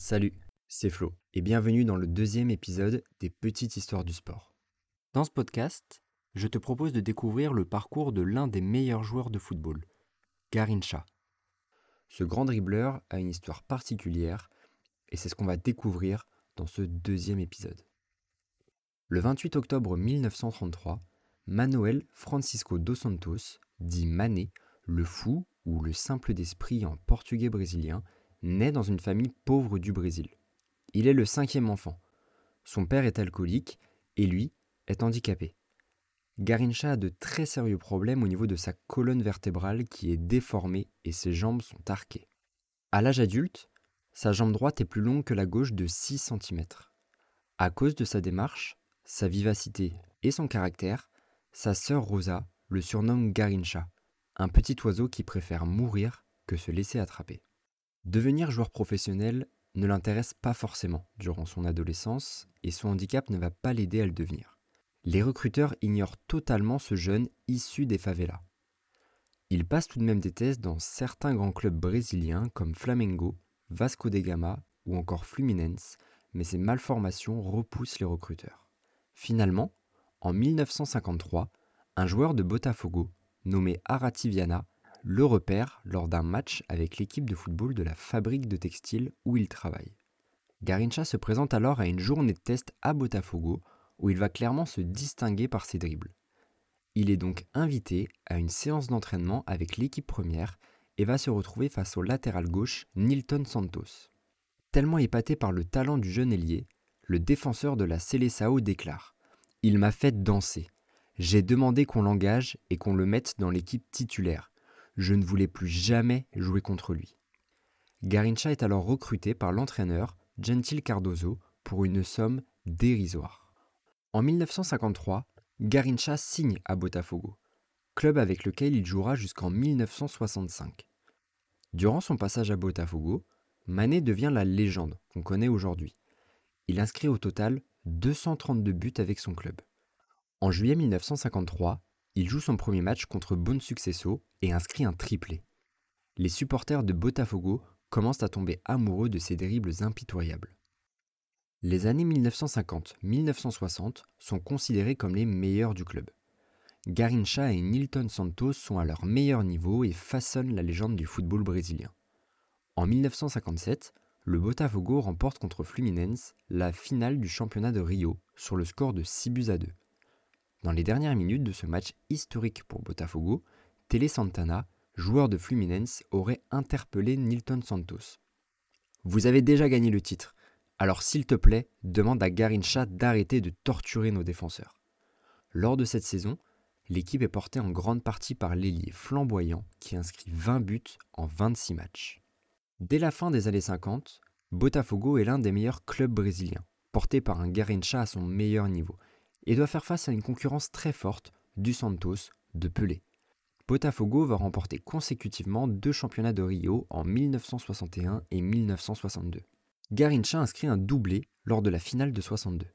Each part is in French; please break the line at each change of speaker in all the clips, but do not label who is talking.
Salut, c'est Flo, et bienvenue dans le deuxième épisode des Petites Histoires du Sport. Dans ce podcast, je te propose de découvrir le parcours de l'un des meilleurs joueurs de football, Garincha. Ce grand dribbleur a une histoire particulière, et c'est ce qu'on va découvrir dans ce deuxième épisode. Le 28 octobre 1933, Manuel Francisco dos Santos, dit Mané, le fou ou le simple d'esprit en portugais brésilien, naît dans une famille pauvre du Brésil. Il est le cinquième enfant. Son père est alcoolique et lui est handicapé. Garincha a de très sérieux problèmes au niveau de sa colonne vertébrale qui est déformée et ses jambes sont arquées. À l'âge adulte, sa jambe droite est plus longue que la gauche de 6 cm. À cause de sa démarche, sa vivacité et son caractère, sa sœur Rosa le surnomme Garincha, un petit oiseau qui préfère mourir que se laisser attraper. Devenir joueur professionnel ne l'intéresse pas forcément durant son adolescence et son handicap ne va pas l'aider à le devenir. Les recruteurs ignorent totalement ce jeune issu des favelas. Il passe tout de même des tests dans certains grands clubs brésiliens comme Flamengo, Vasco da Gama ou encore Fluminense, mais ses malformations repoussent les recruteurs. Finalement, en 1953, un joueur de Botafogo, nommé Arati Viana, le repère lors d'un match avec l'équipe de football de la fabrique de textiles où il travaille. Garincha se présente alors à une journée de test à Botafogo où il va clairement se distinguer par ses dribbles. Il est donc invité à une séance d'entraînement avec l'équipe première et va se retrouver face au latéral gauche Nilton Santos. Tellement épaté par le talent du jeune ailier, le défenseur de la Seleção déclare Il m'a fait danser. J'ai demandé qu'on l'engage et qu'on le mette dans l'équipe titulaire. Je ne voulais plus jamais jouer contre lui. Garincha est alors recruté par l'entraîneur Gentil Cardozo pour une somme dérisoire. En 1953, Garincha signe à Botafogo, club avec lequel il jouera jusqu'en 1965. Durant son passage à Botafogo, Mané devient la légende qu'on connaît aujourd'hui. Il inscrit au total 232 buts avec son club. En juillet 1953, il joue son premier match contre Bon Sucesso et inscrit un triplé. Les supporters de Botafogo commencent à tomber amoureux de ses dribbles impitoyables. Les années 1950-1960 sont considérées comme les meilleures du club. Garincha et Nilton Santos sont à leur meilleur niveau et façonnent la légende du football brésilien. En 1957, le Botafogo remporte contre Fluminense la finale du championnat de Rio sur le score de 6 buts à 2. Dans les dernières minutes de ce match historique pour Botafogo, Tele Santana, joueur de Fluminense, aurait interpellé Nilton Santos. Vous avez déjà gagné le titre, alors s'il te plaît, demande à Garincha d'arrêter de torturer nos défenseurs. Lors de cette saison, l'équipe est portée en grande partie par l'ailier flamboyant qui inscrit 20 buts en 26 matchs. Dès la fin des années 50, Botafogo est l'un des meilleurs clubs brésiliens, porté par un Garincha à son meilleur niveau, et doit faire face à une concurrence très forte du Santos de Pelé. Botafogo va remporter consécutivement deux championnats de Rio en 1961 et 1962. Garincha inscrit un doublé lors de la finale de 62.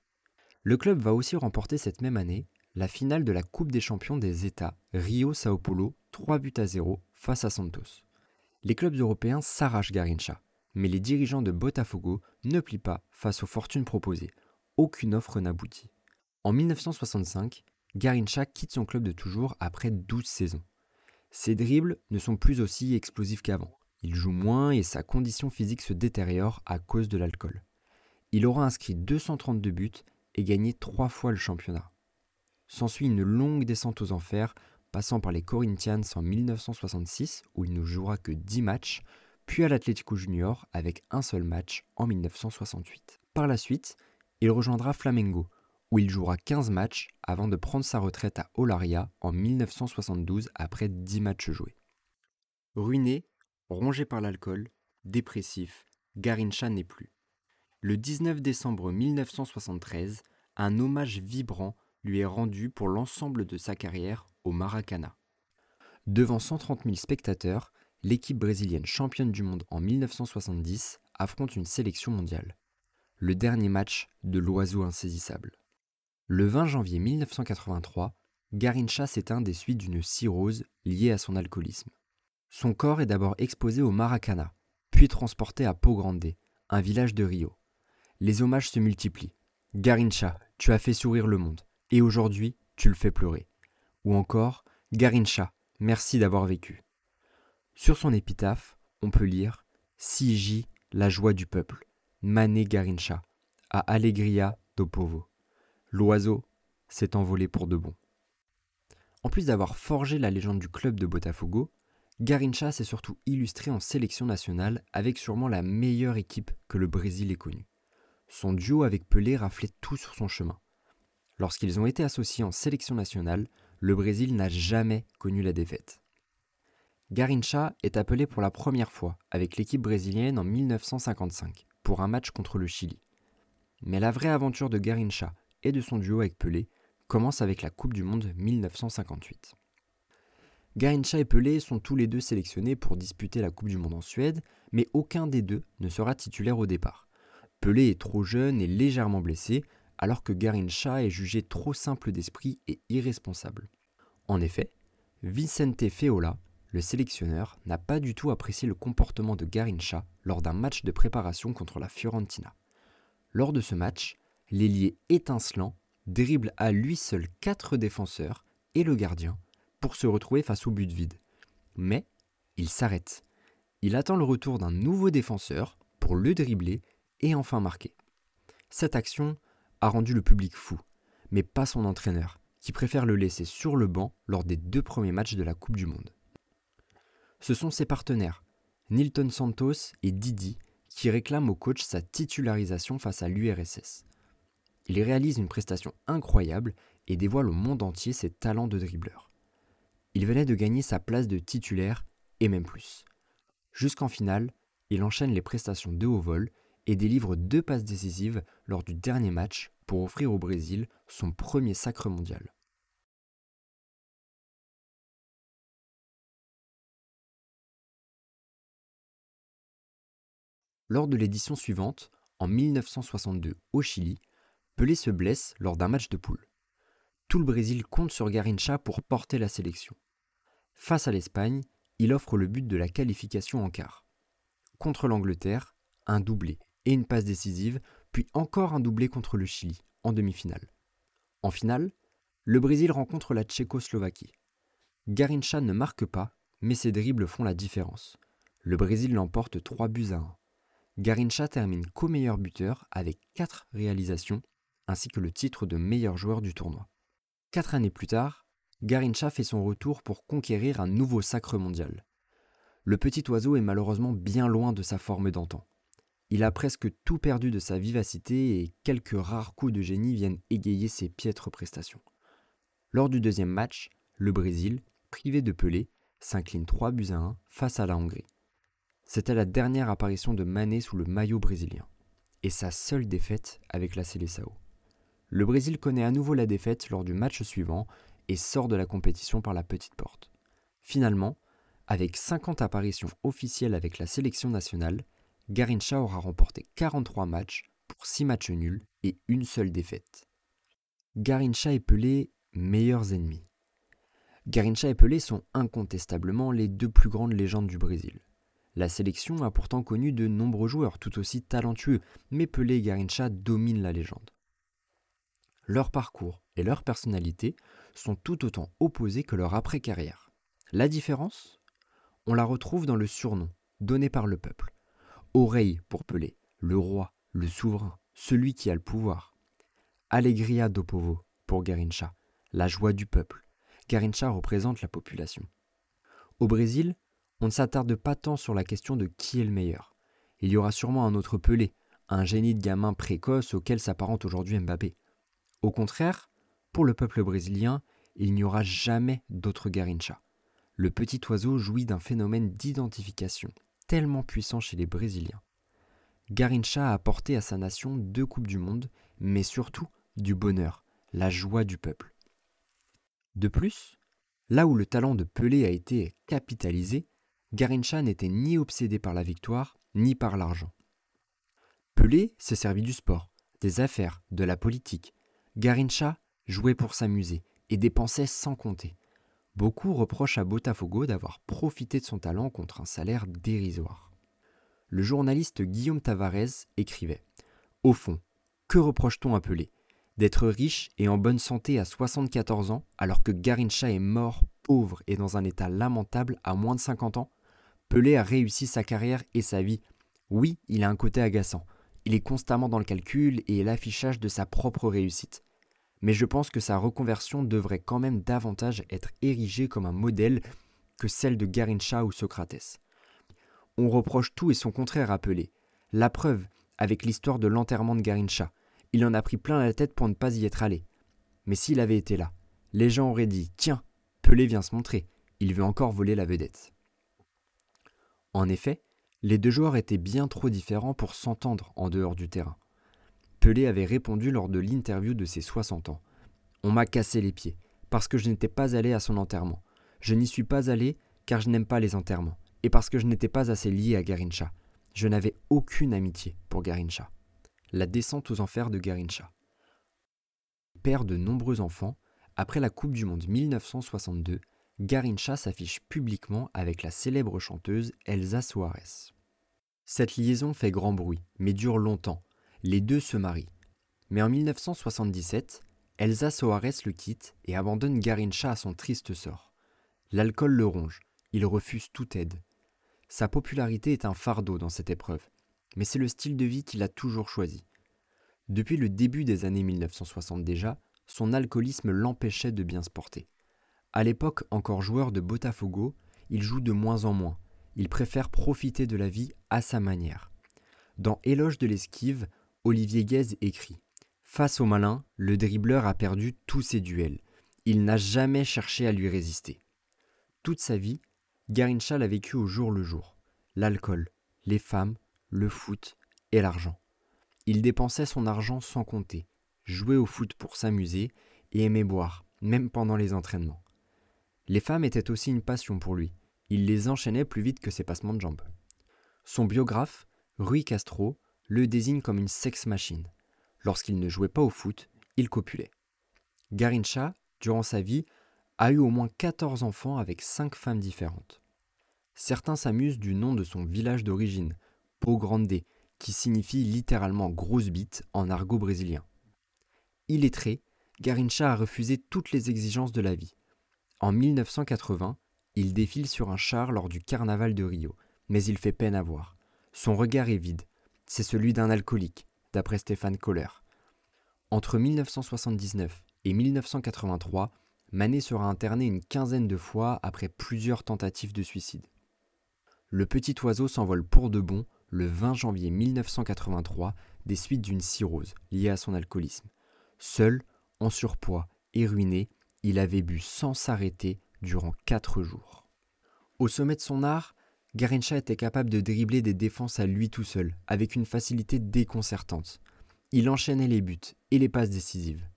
Le club va aussi remporter cette même année la finale de la Coupe des champions des États Rio-Sao Paulo 3 buts à 0 face à Santos. Les clubs européens s'arrachent Garincha, mais les dirigeants de Botafogo ne plient pas face aux fortunes proposées. Aucune offre n'aboutit. En 1965, Garincha quitte son club de toujours après 12 saisons. Ses dribbles ne sont plus aussi explosifs qu'avant. Il joue moins et sa condition physique se détériore à cause de l'alcool. Il aura inscrit 232 buts et gagné trois fois le championnat. S'ensuit une longue descente aux enfers, passant par les Corinthians en 1966, où il ne jouera que 10 matchs, puis à l'Atlético Junior avec un seul match en 1968. Par la suite, il rejoindra Flamengo, où il jouera 15 matchs avant de prendre sa retraite à Olaria en 1972 après 10 matchs joués. Ruiné, rongé par l'alcool, dépressif, Garincha n'est plus. Le 19 décembre 1973, un hommage vibrant lui est rendu pour l'ensemble de sa carrière au Maracana. Devant 130 000 spectateurs, l'équipe brésilienne championne du monde en 1970 affronte une sélection mondiale. Le dernier match de l'oiseau insaisissable. Le 20 janvier 1983, Garincha s'éteint des suites d'une cirrhose liée à son alcoolisme. Son corps est d'abord exposé au Maracana, puis transporté à Pau Grande, un village de Rio. Les hommages se multiplient. Garincha, tu as fait sourire le monde, et aujourd'hui, tu le fais pleurer. Ou encore, Garincha, merci d'avoir vécu. Sur son épitaphe, on peut lire Siji, la joie du peuple, Mané Garincha, a Allegria do Povo. L'oiseau s'est envolé pour de bon. En plus d'avoir forgé la légende du club de Botafogo, Garincha s'est surtout illustré en sélection nationale avec sûrement la meilleure équipe que le Brésil ait connue. Son duo avec Pelé raflait tout sur son chemin. Lorsqu'ils ont été associés en sélection nationale, le Brésil n'a jamais connu la défaite. Garincha est appelé pour la première fois avec l'équipe brésilienne en 1955 pour un match contre le Chili. Mais la vraie aventure de Garincha et de son duo avec Pelé commence avec la Coupe du Monde 1958. Garincha et Pelé sont tous les deux sélectionnés pour disputer la Coupe du Monde en Suède, mais aucun des deux ne sera titulaire au départ. Pelé est trop jeune et légèrement blessé, alors que Garincha est jugé trop simple d'esprit et irresponsable. En effet, Vicente Feola, le sélectionneur, n'a pas du tout apprécié le comportement de Garincha lors d'un match de préparation contre la Fiorentina. Lors de ce match, l'ailier étincelant dribble à lui seul quatre défenseurs et le gardien pour se retrouver face au but vide. Mais il s'arrête. Il attend le retour d'un nouveau défenseur pour le dribbler et enfin marquer. Cette action a rendu le public fou, mais pas son entraîneur, qui préfère le laisser sur le banc lors des deux premiers matchs de la Coupe du Monde. Ce sont ses partenaires, Nilton Santos et Didi, qui réclament au coach sa titularisation face à l'URSS. Il réalise une prestation incroyable et dévoile au monde entier ses talents de dribbleur. Il venait de gagner sa place de titulaire et même plus. Jusqu'en finale, il enchaîne les prestations de haut vol et délivre deux passes décisives lors du dernier match pour offrir au Brésil son premier sacre mondial. Lors de l'édition suivante, en 1962 au Chili, Pelé se blesse lors d'un match de poule. Tout le Brésil compte sur Garincha pour porter la sélection. Face à l'Espagne, il offre le but de la qualification en quart. Contre l'Angleterre, un doublé et une passe décisive, puis encore un doublé contre le Chili, en demi-finale. En finale, le Brésil rencontre la Tchécoslovaquie. Garincha ne marque pas, mais ses dribbles font la différence. Le Brésil l'emporte 3 buts à 1. Garincha termine co-meilleur buteur avec 4 réalisations, ainsi que le titre de meilleur joueur du tournoi. Quatre années plus tard, Garincha fait son retour pour conquérir un nouveau sacre mondial. Le petit oiseau est malheureusement bien loin de sa forme d'antan. Il a presque tout perdu de sa vivacité et quelques rares coups de génie viennent égayer ses piètres prestations. Lors du deuxième match, le Brésil, privé de Pelé, s'incline 3 buts à 1 face à la Hongrie. C'était la dernière apparition de Mané sous le maillot brésilien, et sa seule défaite avec la Seleção. Le Brésil connaît à nouveau la défaite lors du match suivant et sort de la compétition par la petite porte. Finalement, avec 50 apparitions officielles avec la sélection nationale, Garincha aura remporté 43 matchs pour 6 matchs nuls et une seule défaite. Garincha et Pelé, meilleurs ennemis. Garincha et Pelé sont incontestablement les deux plus grandes légendes du Brésil. La sélection a pourtant connu de nombreux joueurs tout aussi talentueux, mais Pelé et Garincha dominent la légende. Leur parcours et leur personnalité sont tout autant opposés que leur après-carrière. La différence? On la retrouve dans le surnom donné par le peuple. Oreille pour Pelé, le roi, le souverain, celui qui a le pouvoir. Allegria do povo pour Garincha, la joie du peuple. Garincha représente la population. Au Brésil, on ne s'attarde pas tant sur la question de qui est le meilleur. Il y aura sûrement un autre Pelé, un génie de gamin précoce auquel s'apparente aujourd'hui Mbappé. Au contraire, pour le peuple brésilien, il n'y aura jamais d'autre Garincha. Le petit oiseau jouit d'un phénomène d'identification tellement puissant chez les Brésiliens. Garincha a apporté à sa nation deux Coupes du Monde, mais surtout du bonheur, la joie du peuple. De plus, là où le talent de Pelé a été capitalisé, Garincha n'était ni obsédé par la victoire, ni par l'argent. Pelé s'est servi du sport, des affaires, de la politique. Garincha jouait pour s'amuser et dépensait sans compter. Beaucoup reprochent à Botafogo d'avoir profité de son talent contre un salaire dérisoire. le journaliste Guillaume Tavares écrivait Au fond, que reproche-t-on à Pelé D'être riche et en bonne santé à 74 ans, alors que Garincha est mort, pauvre et dans un état lamentable à moins de 50 ans? Pelé a réussi sa carrière et sa vie. Oui, il a un côté agaçant. Il est constamment dans le calcul et l'affichage de sa propre réussite. Mais je pense que sa reconversion devrait quand même davantage être érigée comme un modèle que celle de Garincha ou Socrates on reproche tout et son contraire à Pelé. La preuve, avec l'histoire de l'enterrement de Garincha. Il en a pris plein la tête pour ne pas y être allé. Mais s'il avait été là, les gens auraient dit Tiens, Pelé vient se montrer, il veut encore voler la vedette. En effet, les deux joueurs étaient bien trop différents pour s'entendre en dehors du terrain. Pelé avait répondu lors de l'interview de ses 60 ans. On m'a cassé les pieds, parce que je n'étais pas allé à son enterrement. Je n'y suis pas allé car je n'aime pas les enterrements et parce que je n'étais pas assez lié à Garincha. Je n'avais aucune amitié pour Garincha. La descente aux enfers de Garincha. Père de nombreux enfants, après la Coupe du Monde 1962, Garincha s'affiche publiquement avec la célèbre chanteuse Elsa Soares. Cette liaison fait grand bruit, mais dure longtemps. Les deux se marient. Mais en 1977, Elsa Soares le quitte et abandonne Garincha à son triste sort. L'alcool le ronge, il refuse toute aide, sa popularité est un fardeau dans cette épreuve, mais c'est le style de vie qu'il a toujours choisi. Depuis le début des années 1960 déjà, son alcoolisme l'empêchait de bien se porter. À l'époque encore joueur de Botafogo, il joue de moins en moins. Il préfère profiter de la vie à sa manière. Dans Éloge de l'esquive, Olivier Guez écrit Face au malin, le dribbleur a perdu tous ses duels. Il n'a jamais cherché à lui résister. Toute sa vie, Garincha l'a vécu au jour le jour. L'alcool, les femmes, le foot et l'argent. Il dépensait son argent sans compter, jouait au foot pour s'amuser et aimait boire, même pendant les entraînements. Les femmes étaient aussi une passion pour lui. Il les enchaînait plus vite que ses passements de jambes. Son biographe, Rui Castro, le désigne comme une sex-machine. Lorsqu'il ne jouait pas au foot, il copulait. Garincha, durant sa vie, a eu au moins 14 enfants avec 5 femmes différentes. Certains s'amusent du nom de son village d'origine, Pau Grande, qui signifie littéralement grosse bite en argot brésilien. Illettré, Garincha a refusé toutes les exigences de la vie. En 1980, il défile sur un char lors du carnaval de Rio, mais il fait peine à voir. Son regard est vide. C'est celui d'un alcoolique, d'après Stéphane Kohler. Entre 1979 et 1983, Manet sera interné une quinzaine de fois après plusieurs tentatives de suicide. Le petit oiseau s'envole pour de bon le 20 janvier 1983 des suites d'une cirrhose liée à son alcoolisme. Seul, en surpoids et ruiné, il avait bu sans s'arrêter durant quatre jours. Au sommet de son art, Garincha était capable de dribbler des défenses à lui tout seul, avec une facilité déconcertante. Il enchaînait les buts et les passes décisives.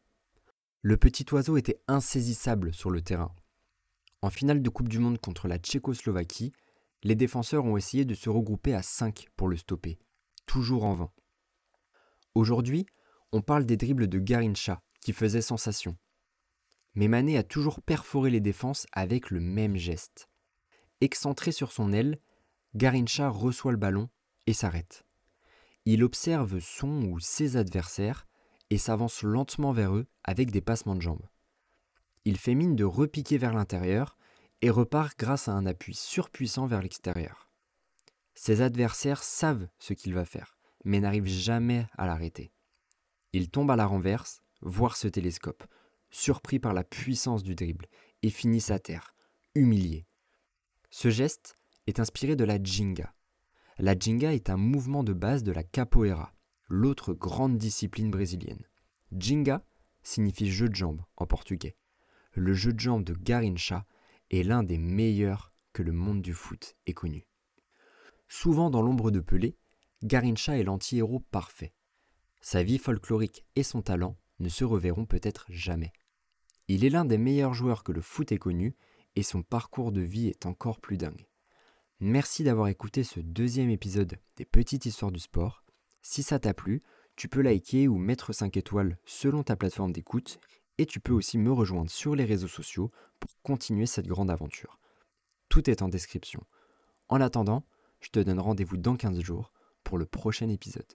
Le petit oiseau était insaisissable sur le terrain. En finale de Coupe du Monde contre la Tchécoslovaquie, les défenseurs ont essayé de se regrouper à 5 pour le stopper, toujours en vain. Aujourd'hui, on parle des dribbles de Garincha qui faisaient sensation. Mais Mané a toujours perforé les défenses avec le même geste. Excentré sur son aile, Garincha reçoit le ballon et s'arrête. Il observe son ou ses adversaires et s'avance lentement vers eux avec des passements de jambes. Il fait mine de repiquer vers l'intérieur et repart grâce à un appui surpuissant vers l'extérieur. Ses adversaires savent ce qu'il va faire, mais n'arrivent jamais à l'arrêter. Il tombe à la renverse, voire se télescope, surpris par la puissance du dribble, et finit à terre, humilié. Ce geste est inspiré de la jinga. La jinga est un mouvement de base de la capoeira, l'autre grande discipline brésilienne. Jinga signifie jeu de jambes en portugais. Le jeu de jambes de Garincha est l'un des meilleurs que le monde du foot ait connu. Souvent dans l'ombre de Pelé, Garincha est l'anti-héros parfait. Sa vie folklorique et son talent ne se reverront peut-être jamais. Il est l'un des meilleurs joueurs que le foot ait connu et son parcours de vie est encore plus dingue. Merci d'avoir écouté ce deuxième épisode des Petites Histoires du Sport. Si ça t'a plu, tu peux liker ou mettre 5 étoiles selon ta plateforme d'écoute et tu peux aussi me rejoindre sur les réseaux sociaux pour continuer cette grande aventure. Tout est en description. En attendant, je te donne rendez-vous dans 15 jours pour le prochain épisode.